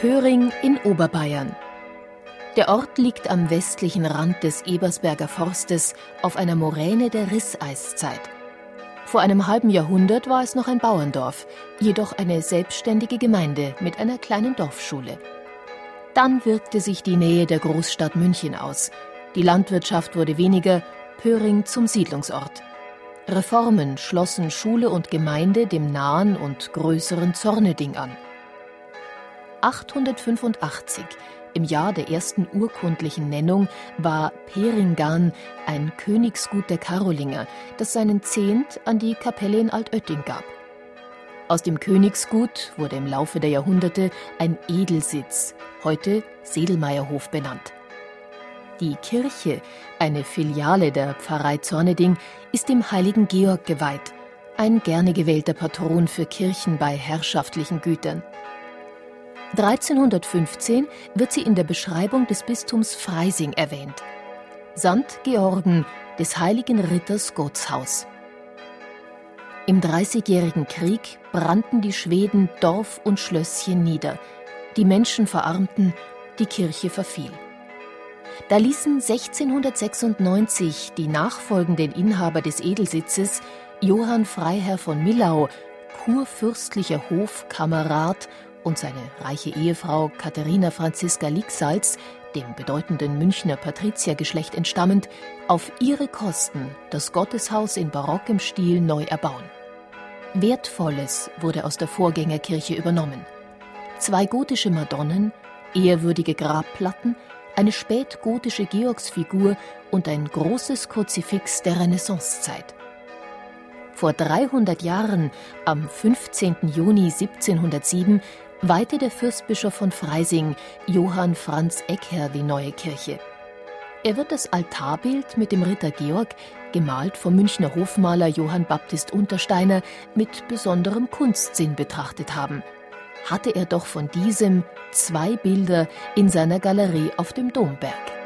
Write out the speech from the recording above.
Pöring in Oberbayern. Der Ort liegt am westlichen Rand des Ebersberger Forstes auf einer Moräne der Risseiszeit. Vor einem halben Jahrhundert war es noch ein Bauerndorf, jedoch eine selbstständige Gemeinde mit einer kleinen Dorfschule. Dann wirkte sich die Nähe der Großstadt München aus. Die Landwirtschaft wurde weniger, Pöring zum Siedlungsort. Reformen schlossen Schule und Gemeinde dem nahen und größeren Zorneding an. 885, im Jahr der ersten urkundlichen Nennung, war Peringan ein Königsgut der Karolinger, das seinen Zehnt an die Kapelle in Altötting gab. Aus dem Königsgut wurde im Laufe der Jahrhunderte ein Edelsitz, heute Sedelmeierhof benannt. Die Kirche, eine Filiale der Pfarrei Zorneding, ist dem heiligen Georg geweiht, ein gerne gewählter Patron für Kirchen bei herrschaftlichen Gütern. 1315 wird sie in der Beschreibung des Bistums Freising erwähnt. St. Georgen des heiligen Ritters Gottshaus. Im Dreißigjährigen Krieg brannten die Schweden Dorf und Schlösschen nieder. Die Menschen verarmten, die Kirche verfiel. Da ließen 1696 die nachfolgenden Inhaber des Edelsitzes, Johann Freiherr von Millau, kurfürstlicher Hofkamerad und seine reiche Ehefrau Katharina Franziska Liegsalz, dem bedeutenden Münchner Patriziergeschlecht entstammend, auf ihre Kosten das Gotteshaus in barockem Stil neu erbauen. Wertvolles wurde aus der Vorgängerkirche übernommen. Zwei gotische Madonnen, ehrwürdige Grabplatten, eine spätgotische Georgsfigur und ein großes Kruzifix der Renaissancezeit. Vor 300 Jahren, am 15. Juni 1707, weihte der Fürstbischof von Freising, Johann Franz Eckherr, die neue Kirche. Er wird das Altarbild mit dem Ritter Georg, gemalt vom Münchner Hofmaler Johann Baptist Untersteiner, mit besonderem Kunstsinn betrachtet haben. Hatte er doch von diesem zwei Bilder in seiner Galerie auf dem Domberg.